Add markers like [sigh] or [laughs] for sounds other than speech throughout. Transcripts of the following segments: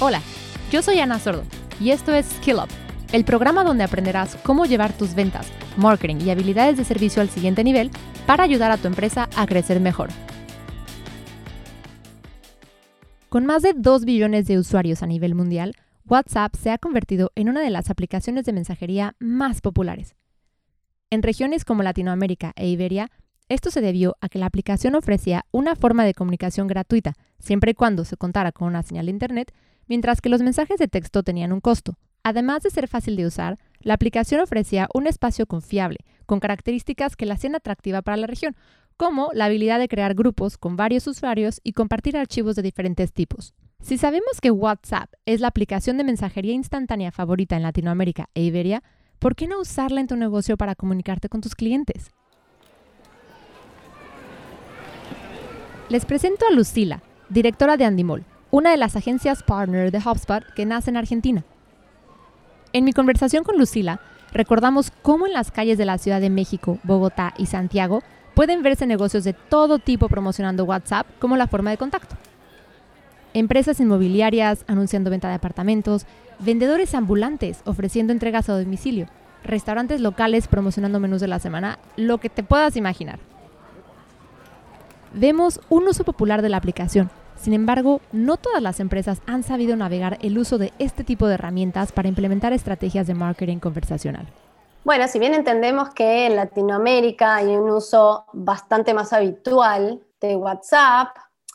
Hola, yo soy Ana Sordo y esto es Skill Up, el programa donde aprenderás cómo llevar tus ventas, marketing y habilidades de servicio al siguiente nivel para ayudar a tu empresa a crecer mejor. Con más de 2 billones de usuarios a nivel mundial, WhatsApp se ha convertido en una de las aplicaciones de mensajería más populares. En regiones como Latinoamérica e Iberia, esto se debió a que la aplicación ofrecía una forma de comunicación gratuita, siempre y cuando se contara con una señal de Internet, mientras que los mensajes de texto tenían un costo. Además de ser fácil de usar, la aplicación ofrecía un espacio confiable, con características que la hacían atractiva para la región, como la habilidad de crear grupos con varios usuarios y compartir archivos de diferentes tipos. Si sabemos que WhatsApp es la aplicación de mensajería instantánea favorita en Latinoamérica e Iberia, ¿por qué no usarla en tu negocio para comunicarte con tus clientes? Les presento a Lucila, directora de Andimol, una de las agencias partner de HubSpot que nace en Argentina. En mi conversación con Lucila, recordamos cómo en las calles de la Ciudad de México, Bogotá y Santiago pueden verse negocios de todo tipo promocionando WhatsApp como la forma de contacto. Empresas inmobiliarias anunciando venta de apartamentos, vendedores ambulantes ofreciendo entregas a domicilio, restaurantes locales promocionando menús de la semana, lo que te puedas imaginar. Vemos un uso popular de la aplicación, sin embargo, no todas las empresas han sabido navegar el uso de este tipo de herramientas para implementar estrategias de marketing conversacional. Bueno, si bien entendemos que en Latinoamérica hay un uso bastante más habitual de WhatsApp,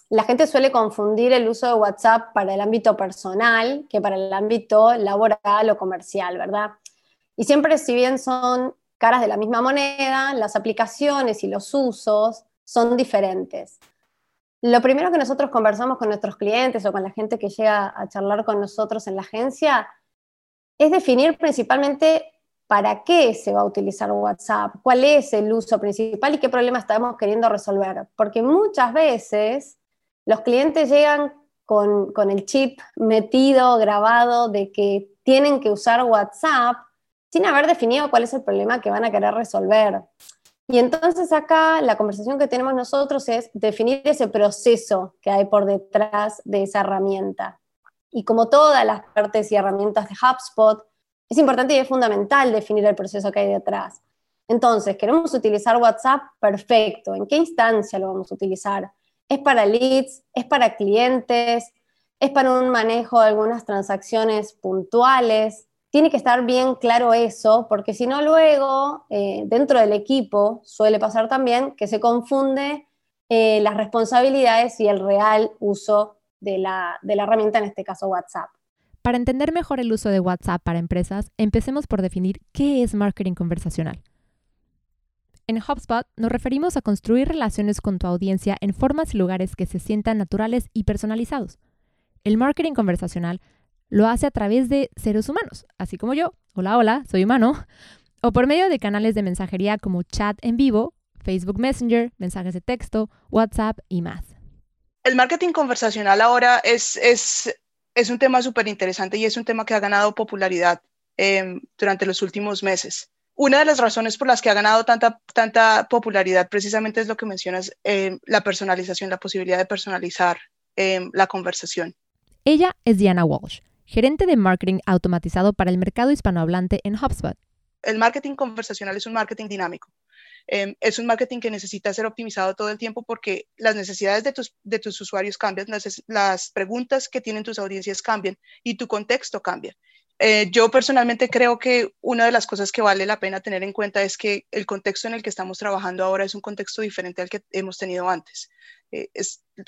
la gente suele confundir el uso de WhatsApp para el ámbito personal que para el ámbito laboral o comercial, ¿verdad? Y siempre, si bien son caras de la misma moneda, las aplicaciones y los usos son diferentes. Lo primero que nosotros conversamos con nuestros clientes o con la gente que llega a charlar con nosotros en la agencia es definir principalmente para qué se va a utilizar WhatsApp, cuál es el uso principal y qué problema estamos queriendo resolver. Porque muchas veces los clientes llegan con, con el chip metido, grabado, de que tienen que usar WhatsApp sin haber definido cuál es el problema que van a querer resolver. Y entonces acá la conversación que tenemos nosotros es definir ese proceso que hay por detrás de esa herramienta. Y como todas las partes y herramientas de HubSpot, es importante y es fundamental definir el proceso que hay detrás. Entonces, queremos utilizar WhatsApp, perfecto. ¿En qué instancia lo vamos a utilizar? ¿Es para leads? ¿Es para clientes? ¿Es para un manejo de algunas transacciones puntuales? Tiene que estar bien claro eso, porque si no luego, eh, dentro del equipo, suele pasar también que se confunde eh, las responsabilidades y el real uso de la, de la herramienta, en este caso WhatsApp. Para entender mejor el uso de WhatsApp para empresas, empecemos por definir qué es marketing conversacional. En HubSpot nos referimos a construir relaciones con tu audiencia en formas y lugares que se sientan naturales y personalizados. El marketing conversacional lo hace a través de seres humanos, así como yo, hola, hola, soy humano, o por medio de canales de mensajería como chat en vivo, Facebook Messenger, mensajes de texto, WhatsApp y más. El marketing conversacional ahora es, es, es un tema súper interesante y es un tema que ha ganado popularidad em, durante los últimos meses. Una de las razones por las que ha ganado tanta, tanta popularidad precisamente es lo que mencionas, em, la personalización, la posibilidad de personalizar em, la conversación. Ella es Diana Walsh gerente de marketing automatizado para el mercado hispanohablante en HubSpot. El marketing conversacional es un marketing dinámico. Em, es un marketing que necesita ser optimizado todo el tiempo porque las necesidades de tus, de tus usuarios cambian, las, preguntas que tienen tus audiencias cambian y tu contexto cambia. Eh, yo personalmente creo que una de las cosas que vale la pena tener en cuenta es que el contexto en el que estamos trabajando ahora es un contexto diferente al que hemos tenido antes. Eh,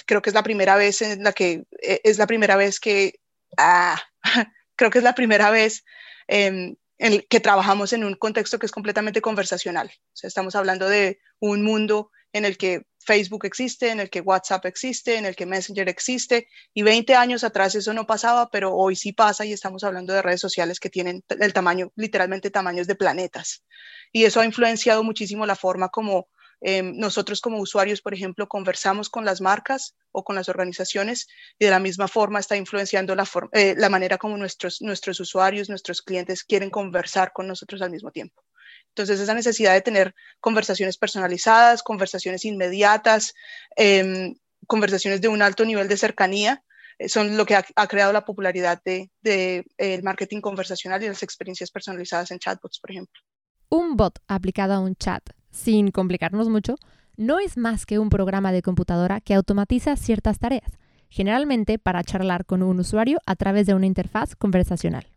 creo que es la primera vez en la que eh, es la primera vez que ah, [laughs] creo que es la primera vez que trabajamos en un contexto que es completamente conversacional. O sea, estamos hablando de un mundo en el que Facebook existe, en el que WhatsApp existe, en el que Messenger existe, y 20 años atrás eso no pasaba, pero hoy sí pasa y estamos hablando de redes sociales que tienen el tamaño, literalmente tamaños de planetas. Y eso ha influenciado muchísimo la forma como Em, nosotros como usuarios, por ejemplo, conversamos con las marcas o con las organizaciones y de la misma forma está influenciando la, eh, la manera como nuestros, nuestros usuarios, nuestros clientes quieren conversar con nosotros al mismo tiempo. Entonces, esa necesidad de tener conversaciones personalizadas, conversaciones inmediatas, em, conversaciones de un alto nivel de cercanía, eh, son lo que ha, creado la popularidad del de, el marketing conversacional y las experiencias personalizadas en chatbots, por ejemplo. Un bot aplicado a un chat, sin complicarnos mucho, no es más que un programa de computadora que automatiza ciertas tareas, generalmente para charlar con un usuario a través de una interfaz conversacional.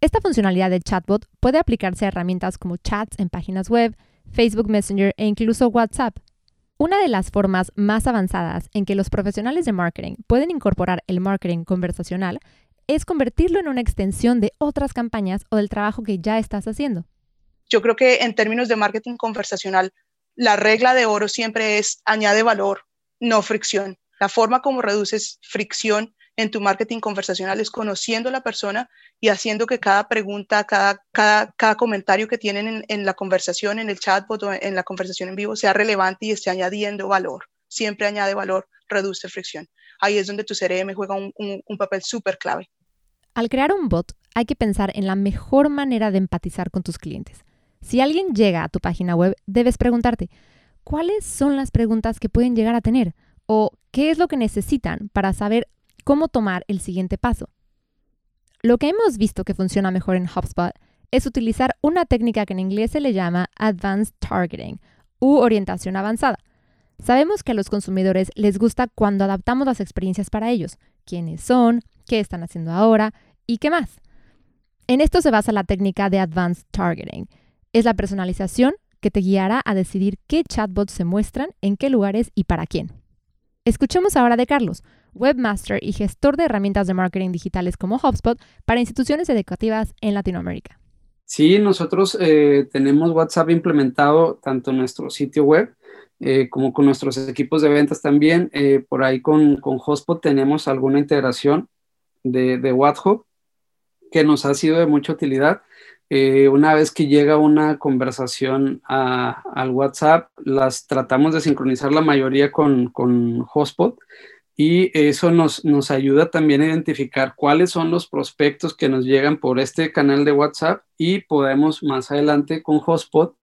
Esta funcionalidad de chatbot puede aplicarse a herramientas como chats en páginas web, Facebook Messenger e incluso WhatsApp. Una de las formas más avanzadas en que los profesionales de marketing pueden incorporar el marketing conversacional es convertirlo en una extensión de otras campañas o del trabajo que ya estás haciendo. Yo creo que en términos de marketing conversacional, la regla de oro siempre es añade valor, no fricción. La forma como reduces fricción en tu marketing conversacional es conociendo a la persona y haciendo que cada pregunta, cada, cada, comentario que tienen en, la conversación, en el chatbot o en la conversación en vivo sea relevante y esté añadiendo valor. Siempre añade valor, reduce fricción. Ahí es donde tu CRM juega un, un papel súper clave. Al crear un bot, hay que pensar en la mejor manera de empatizar con tus clientes. Si alguien llega a tu página web, debes preguntarte, ¿cuáles son las preguntas que pueden llegar a tener? ¿O qué es lo que necesitan para saber cómo tomar el siguiente paso. Lo que hemos visto que funciona mejor en HubSpot es utilizar una técnica que en inglés se le llama Advanced Targeting u orientación avanzada. Sabemos que a los consumidores les gusta cuando adaptamos las experiencias para ellos, quiénes son, qué están haciendo ahora y qué más. En esto se basa la técnica de Advanced Targeting. Es la personalización que te guiará a decidir qué chatbots se muestran, en qué lugares y para quién. Escuchemos ahora de Carlos, webmaster y gestor de herramientas de marketing digitales como HubSpot para instituciones educativas en Latinoamérica. Sí, nosotros eh, tenemos WhatsApp implementado tanto en nuestro sitio web eh, como con nuestros equipos de ventas también. Eh, por ahí con, con HubSpot tenemos alguna integración de, de WhatsApp que nos ha sido de mucha utilidad. Una vez que llega una conversación al WhatsApp, las tratamos de sincronizar la mayoría con, con Hotspot y eso nos, nos ayuda también a identificar cuáles son los prospectos que nos llegan por este canal de WhatsApp y podemos más adelante con Hotspot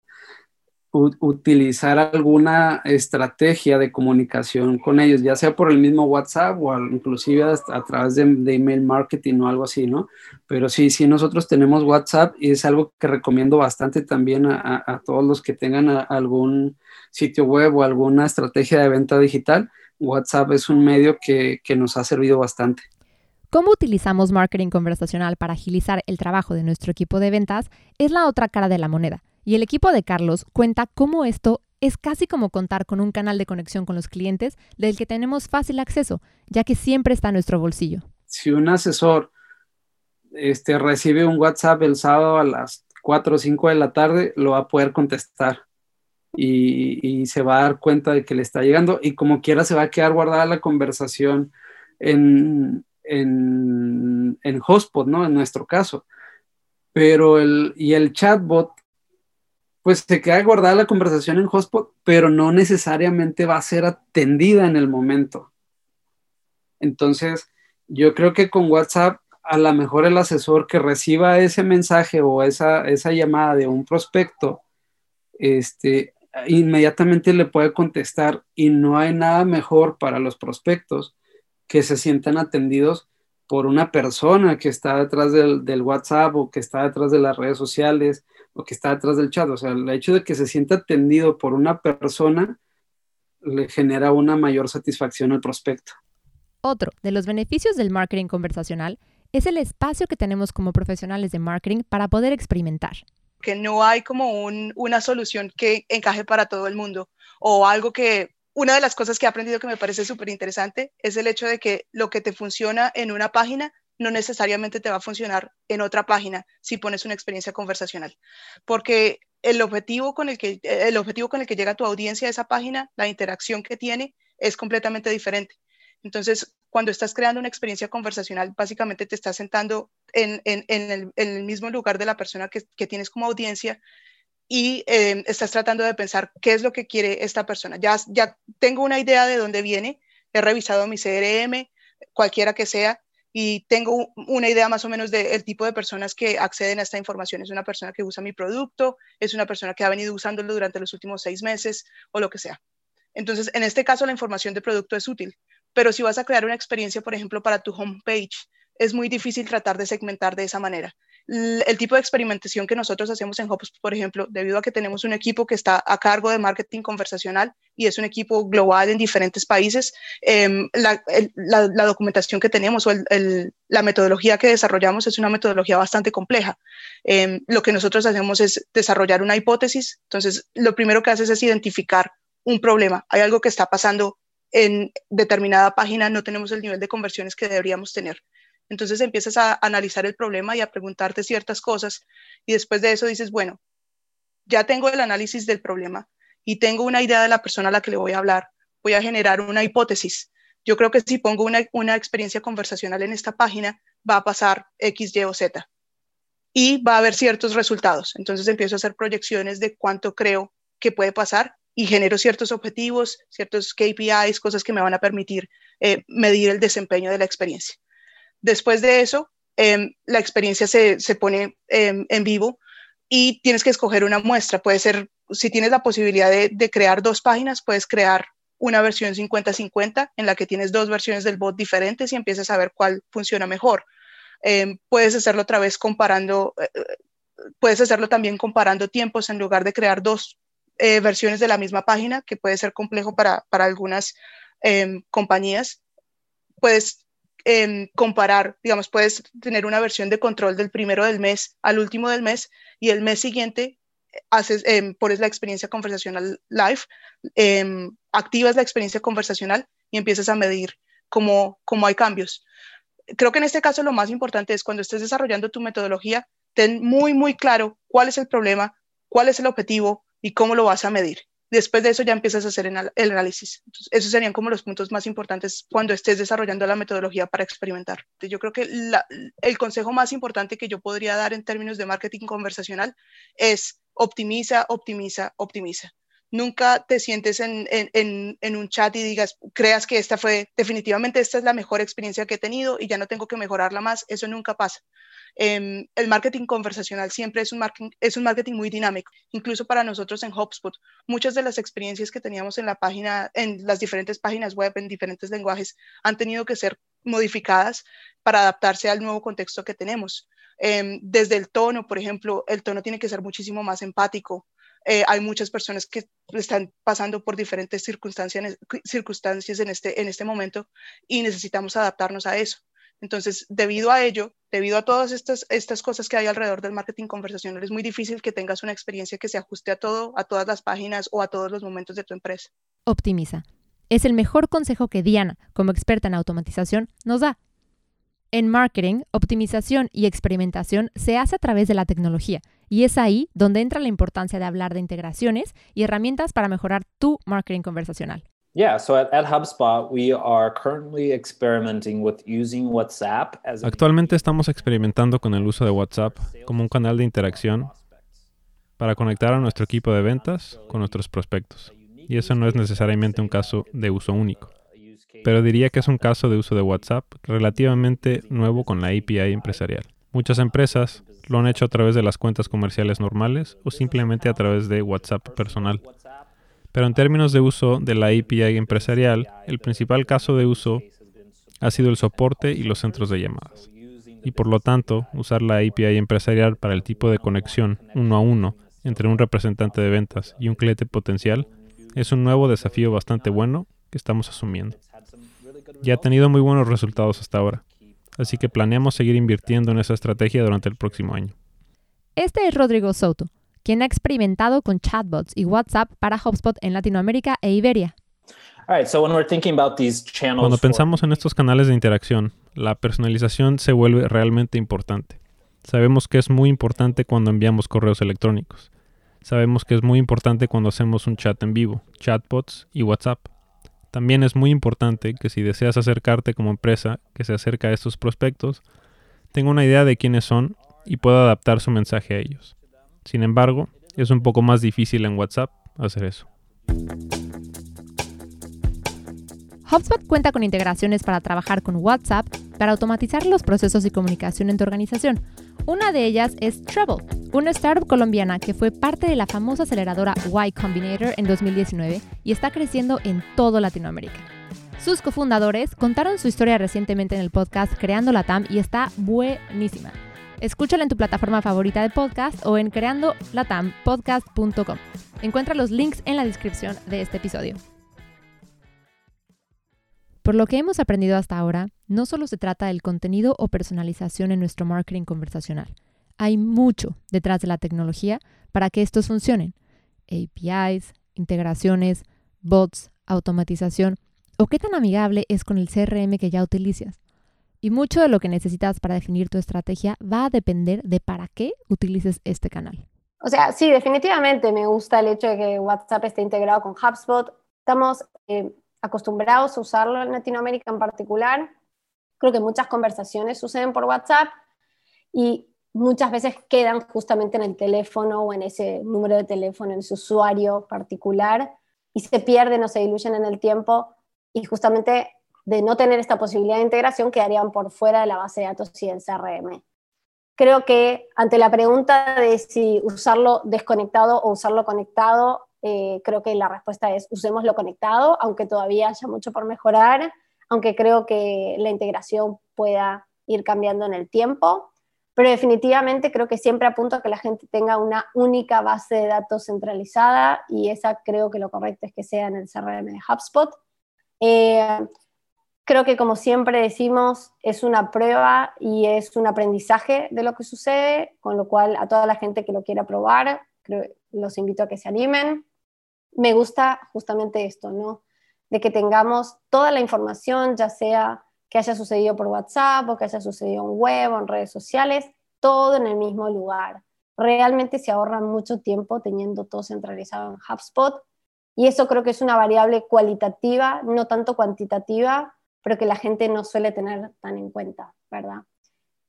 utilizar alguna estrategia de comunicación con ellos, ya sea por el mismo WhatsApp o inclusive a, través de, email marketing o algo así, ¿no? Pero sí, sí, nosotros tenemos WhatsApp y es algo que recomiendo bastante también a, a todos los que tengan algún sitio web o alguna estrategia de venta digital WhatsApp es un medio que, nos ha servido bastante. ¿Cómo utilizamos marketing conversacional para agilizar el trabajo de nuestro equipo de ventas? Es la otra cara de la moneda. Y el equipo de Carlos cuenta cómo esto es casi como contar con un canal de conexión con los clientes del que tenemos fácil acceso, ya que siempre está en nuestro bolsillo. Si un asesor este, recibe un WhatsApp el sábado a las 4 o 5 de la tarde, lo va a poder contestar y, se va a dar cuenta de que le está llegando y como quiera se va a quedar guardada la conversación en, en, en Hotspot, ¿no? En nuestro caso. Pero el, y el chatbot, pues se queda guardada la conversación en Hotspot, pero no necesariamente va a ser atendida en el momento. Entonces, yo creo que con WhatsApp, a lo mejor el asesor que reciba ese mensaje o esa, esa llamada de un prospecto, este, inmediatamente le puede contestar y no hay nada mejor para los prospectos que se sientan atendidos por una persona que está detrás del, WhatsApp o que está detrás de las redes sociales o que está detrás del chat. O sea, el hecho de que se sienta atendido por una persona le genera una mayor satisfacción al prospecto. Otro de los beneficios del marketing conversacional es el espacio que tenemos como profesionales de marketing para poder experimentar que no hay como una solución que encaje para todo el mundo o algo que una de las cosas que he aprendido que me parece súper interesante es el hecho de que lo que te funciona en una página no necesariamente te va a funcionar en otra página si pones una experiencia conversacional, porque el objetivo con el que, el objetivo con el que llega tu audiencia a esa página, la interacción que tiene, es completamente diferente. Entonces, cuando estás creando una experiencia conversacional, básicamente te estás sentando en, el, mismo lugar de la persona que, tienes como audiencia y eh, estás tratando de pensar qué es lo que quiere esta persona. Ya, ya tengo una idea de dónde viene, he revisado mi CRM, cualquiera que sea, y tengo una idea más o menos del tipo de personas que acceden a esta información. Es una persona que usa mi producto, es una persona que ha venido usándolo durante los últimos seis meses o lo que sea. Entonces, en este caso, la información de producto es útil pero si vas a crear una experiencia, por ejemplo, para tu homepage, es muy difícil tratar de segmentar de esa manera el tipo de experimentación que nosotros hacemos en HubSpot, por ejemplo, debido a que tenemos un equipo que está a cargo de marketing conversacional y es un equipo global en diferentes países, em, la, documentación que tenemos o la metodología que desarrollamos es una metodología bastante compleja. Em, lo que nosotros hacemos es desarrollar una hipótesis. Entonces, lo primero que haces es identificar un problema. Hay algo que está pasando en determinada página, no tenemos el nivel de conversiones que deberíamos tener. Entonces empiezas a analizar el problema y a preguntarte ciertas cosas y después de eso dices, bueno, ya tengo el análisis del problema y tengo una idea de la persona a la que le voy a hablar, voy a generar una hipótesis. Yo creo que si pongo una, una experiencia conversacional en esta página, va a pasar X, Y o Z y va a haber ciertos resultados. Entonces empiezo a hacer proyecciones de cuánto creo que puede pasar y genero ciertos objetivos, ciertos KPIs, cosas que me van a permitir eh, medir el desempeño de la experiencia. Después de eso, em, la experiencia se, pone em, en vivo y tienes que escoger una muestra. Puede ser, si tienes la posibilidad de, crear dos páginas, puedes crear una versión 50-50 en la que tienes dos versiones del bot diferentes y empiezas a ver cuál funciona mejor. Em, puedes hacerlo otra vez comparando, eh, eh, puedes hacerlo también comparando tiempos en lugar de crear dos eh, versiones de la misma página, que puede ser complejo para, para algunas compañías. Puedes comparar, digamos, puedes tener una versión de control del primero del mes al último del mes y el mes siguiente haces, eh, pones la experiencia conversacional live, em, activas la experiencia conversacional y empiezas a medir cómo, cómo hay cambios. Creo que en este caso lo más importante es cuando estés desarrollando tu metodología, ten muy, muy claro cuál es el problema, cuál es el objetivo y cómo lo vas a medir. Después de eso ya empiezas a hacer el análisis. esos serían como los puntos más importantes cuando estés desarrollando la metodología para experimentar. Yo creo que el consejo más importante que yo podría dar en términos de marketing conversacional es optimiza, optimiza, optimiza. Nunca te sientes en, en, en, un chat y digas, creas que esta fue, definitivamente esta es la mejor experiencia que he tenido y ya no tengo que mejorarla más. Eso nunca pasa. Em, el marketing conversacional siempre es un, marketing, es un marketing muy dinámico, incluso para nosotros en HubSpot. Muchas de las experiencias que teníamos en la página, en las diferentes páginas web, en diferentes lenguajes, han tenido que ser modificadas para adaptarse al nuevo contexto que tenemos. Em, desde el tono, por ejemplo, el tono tiene que ser muchísimo más empático. Eh, hay muchas personas que están pasando por diferentes circunstancias, circunstancias en, este, en este momento y necesitamos adaptarnos a eso. Entonces, debido a ello, debido a todas estas, estas cosas que hay alrededor del marketing conversacional, es muy difícil que tengas una experiencia que se ajuste a todo, a todas las páginas o a todos los momentos de tu empresa. Optimiza. Es el mejor consejo que Diana, como experta en automatización, nos da. En marketing, optimización y experimentación se hace a través de la tecnología, y es ahí donde entra la importancia de hablar de integraciones y herramientas para mejorar tu marketing conversacional. Actualmente estamos experimentando con el uso de WhatsApp como un canal de interacción para conectar a nuestro equipo de ventas con nuestros prospectos. Y eso no es necesariamente un caso de uso único. Pero diría que es un caso de uso de WhatsApp relativamente nuevo con la API empresarial. Muchas empresas lo han hecho a través de las cuentas comerciales normales o simplemente a través de WhatsApp personal. Pero en términos de uso de la API empresarial, el principal caso de uso ha sido el soporte y los centros de llamadas. Y por lo tanto, usar la API empresarial para el tipo de conexión uno a uno entre un representante de ventas y un cliente potencial es un nuevo desafío bastante bueno que estamos asumiendo. Y ha tenido muy buenos resultados hasta ahora, así que planeamos seguir invirtiendo en esa estrategia durante el próximo año. Este es Rodrigo Soto, quien ha experimentado con chatbots y WhatsApp para HubSpot en Latinoamérica e Iberia. Cuando pensamos en estos canales de interacción, la personalización se vuelve realmente importante. Sabemos que es muy importante cuando enviamos correos electrónicos. Sabemos que es muy importante cuando hacemos un chat en vivo, chatbots y WhatsApp. También es muy importante que si deseas acercarte como empresa que se acerca a estos prospectos, tenga una idea de quiénes son y pueda adaptar su mensaje a ellos. Sin embargo, es un poco más difícil en WhatsApp hacer eso. HubSpot cuenta con integraciones para trabajar con WhatsApp para automatizar los procesos de comunicación en tu organización. Una de ellas es Treble, una startup colombiana que fue parte de la famosa aceleradora Y Combinator en 2019 y está creciendo en todo Latinoamérica. Sus cofundadores contaron su historia recientemente en el podcast Creando la TAM y está buenísima. Escúchala en tu plataforma favorita de podcast o en creandolatampodcast.com. Encuentra los links en la descripción de este episodio. Por lo que hemos aprendido hasta ahora, no solo se trata del contenido o personalización en nuestro marketing conversacional. Hay mucho detrás de la tecnología para que estos funcionen. APIs, integraciones, bots, automatización o qué tan amigable es con el CRM que ya utilizas. Y mucho de lo que necesitas para definir tu estrategia va a depender de para qué utilices este canal. O sea, sí, definitivamente me gusta el hecho de que WhatsApp esté integrado con HubSpot. Estamos eh, acostumbrados a usarlo en Latinoamérica en particular. Creo que muchas conversaciones suceden por WhatsApp y muchas veces quedan justamente en el teléfono o en ese número de teléfono, en ese usuario particular y se pierden o se diluyen en el tiempo y justamente de no tener esta posibilidad de integración quedarían por fuera de la base de datos y del CRM. Creo que ante la pregunta de si usarlo desconectado o usarlo conectado, eh, creo que la respuesta es usémoslo conectado, aunque todavía haya mucho por mejorar, aunque creo que la integración pueda ir cambiando en el tiempo, pero definitivamente creo que siempre apunto a que la gente tenga una única base de datos centralizada y esa creo que lo correcto es que sea en el CRM de HubSpot. Eh, creo que como siempre decimos, es una prueba y es un aprendizaje de lo que sucede, con lo cual a toda la gente que lo quiera probar, los invito a que se animen me gusta justamente esto, ¿no? De que tengamos toda la información, ya sea que haya sucedido por WhatsApp o que haya sucedido en web o en redes sociales, todo en el mismo lugar. Realmente se ahorra mucho tiempo teniendo todo centralizado en HubSpot y eso creo que es una variable cualitativa, no tanto cuantitativa, pero que la gente no suele tener tan en cuenta, ¿verdad?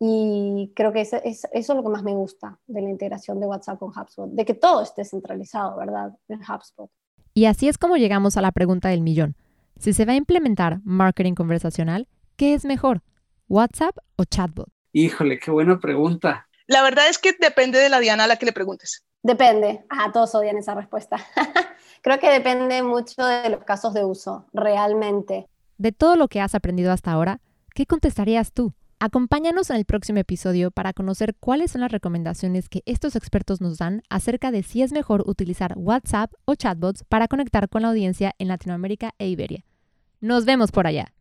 Y creo que eso, es lo que más me gusta de la integración de WhatsApp con HubSpot, de que todo esté centralizado, ¿verdad? En HubSpot. Y así es como llegamos a la pregunta del millón. Si se va a implementar marketing conversacional, ¿qué es mejor? ¿WhatsApp o chatbot? Híjole, qué buena pregunta. La verdad es que depende de la Diana a la que le preguntes. Depende. Ah, todos odian esa respuesta. [laughs] Creo que depende mucho de los casos de uso, realmente. De todo lo que has aprendido hasta ahora, ¿qué contestarías tú? Acompáñanos en el próximo episodio para conocer cuáles son las recomendaciones que estos expertos nos dan acerca de si es mejor utilizar WhatsApp o chatbots para conectar con la audiencia en Latinoamérica e Iberia. Nos vemos por allá.